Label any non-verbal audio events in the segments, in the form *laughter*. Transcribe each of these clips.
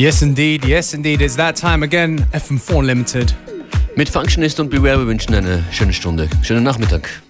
Yes, indeed. Yes, indeed. It's that time again. FM4 Limited. Mit Functionist und Beware wünschen eine schöne Stunde. Schönen Nachmittag.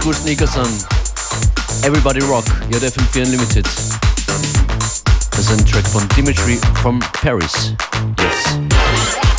Oldschool Sneakers an. Everybody Rock, JFM4 Unlimited. Das ist ein Track from Dimitri from Paris. Yes.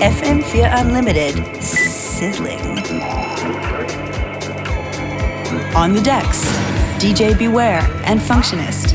FM4 Unlimited, sizzling. On the decks, DJ Beware and Functionist.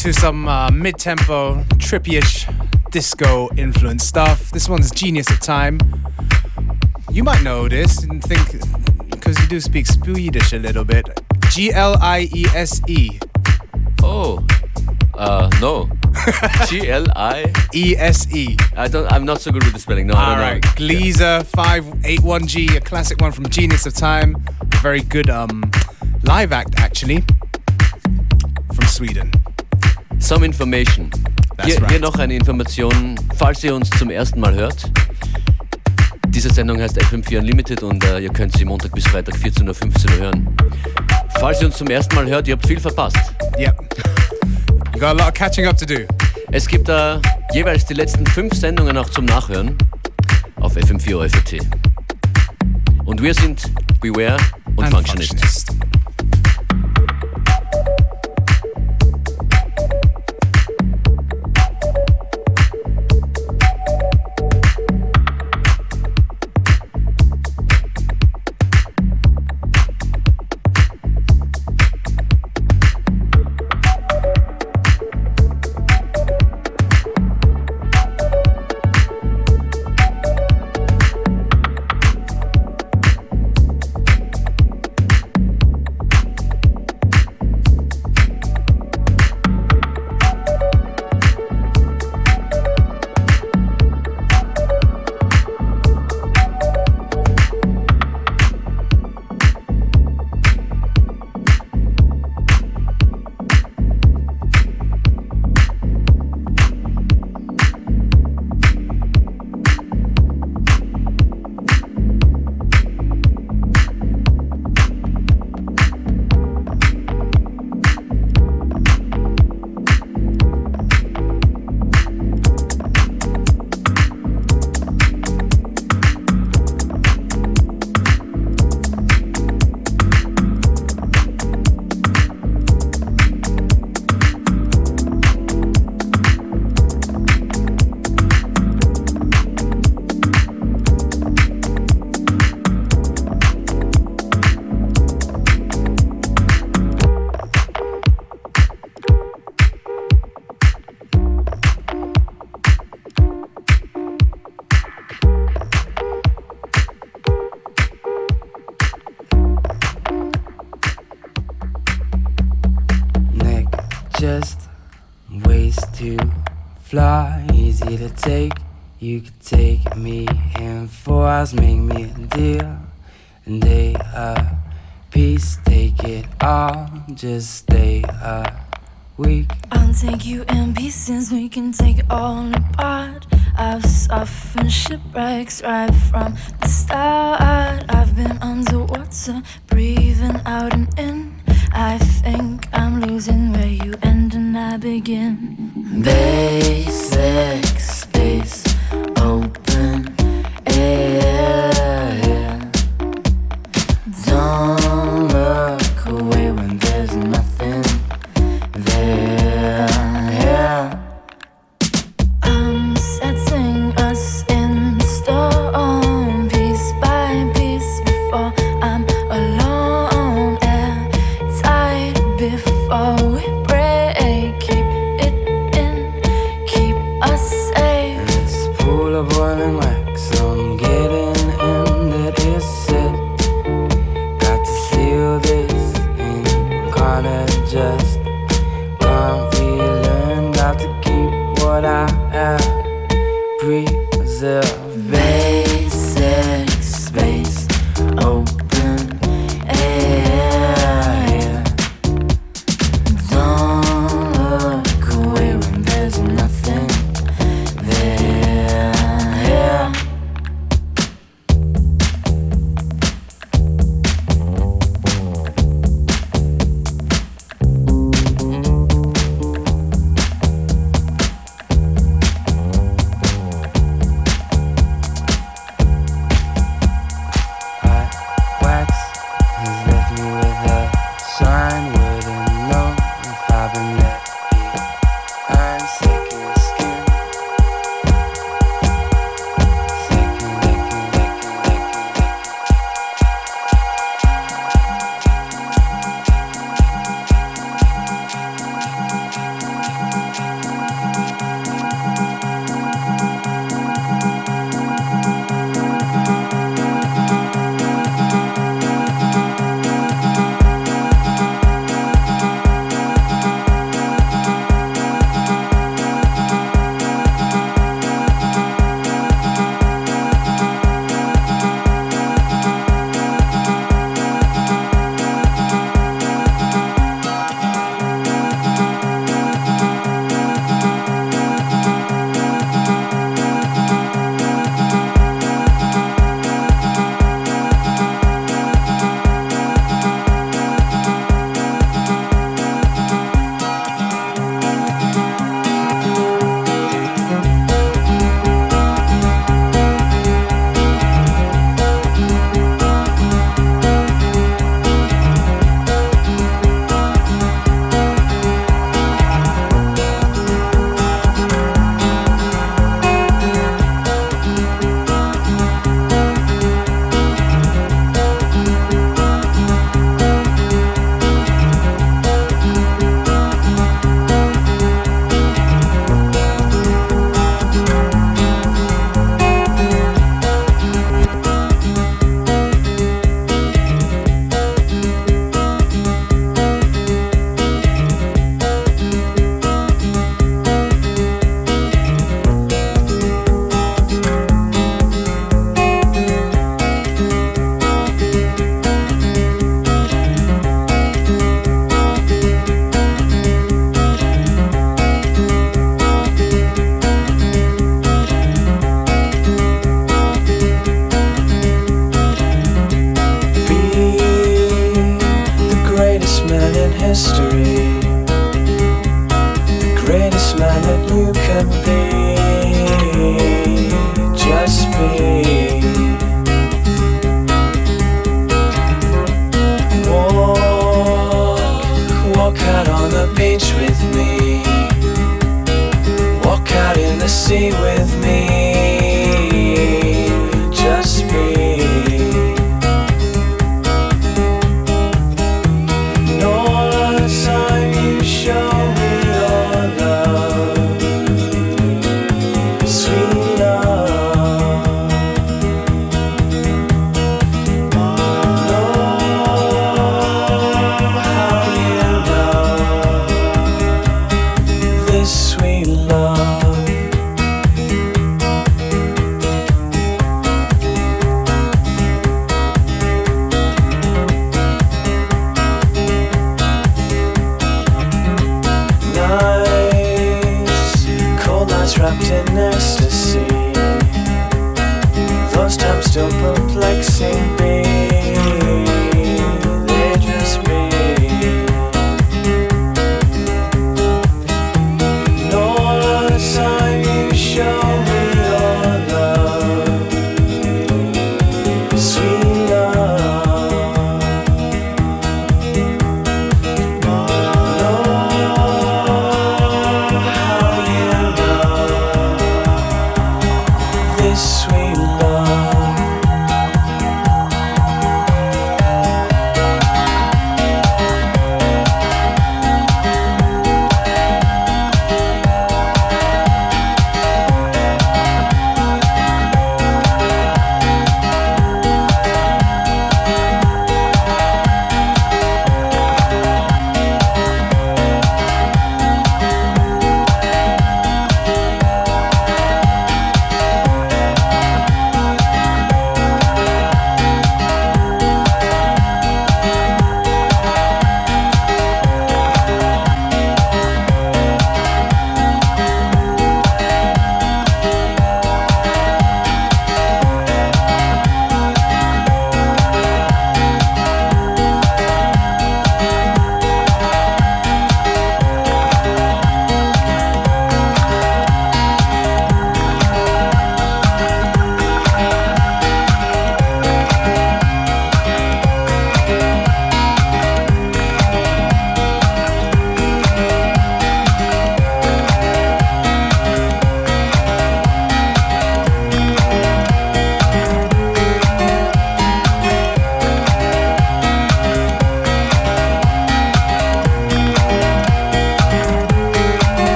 To some uh, mid-tempo, trippy-ish disco influence stuff. This one's Genius of Time. You might know this and think because you do speak Swedish a little bit. G L I E S E. Oh, uh, no. *laughs* G L I E S E. I don't. I'm not so good with the spelling. No, I All don't right, know. Gliese 581G, a classic one from Genius of Time. A very good um, live act, actually, from Sweden. Some information. That's Hier, right. hier noch eine Information, falls ihr uns zum ersten Mal hört. Diese Sendung heißt FM4 Unlimited und äh, ihr könnt sie Montag bis Freitag 14 Uhr, 15 Uhr hören. Falls ihr uns zum ersten Mal hört, ihr habt viel verpasst. Yep. You got a lot of catching up to do. Es gibt da jeweils die letzten fünf Sendungen auch zum Nachhören auf FM4 OFT. Und wir sind Beware und And Functionist. Functionist. Make me a deal, and they a piece, take it all, just stay a week. I'll take you in pieces, we can take it all apart. I've suffered shipwrecks right from the start. I've been underwater, breathing out and in. I think I'm losing where you end and I begin. Basic Walk out on the beach with me. Walk out in the sea with me.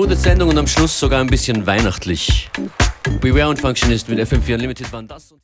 Eine smooth Sendung und am Schluss sogar ein bisschen weihnachtlich. Beware und Functionist mit FM4 Unlimited waren das.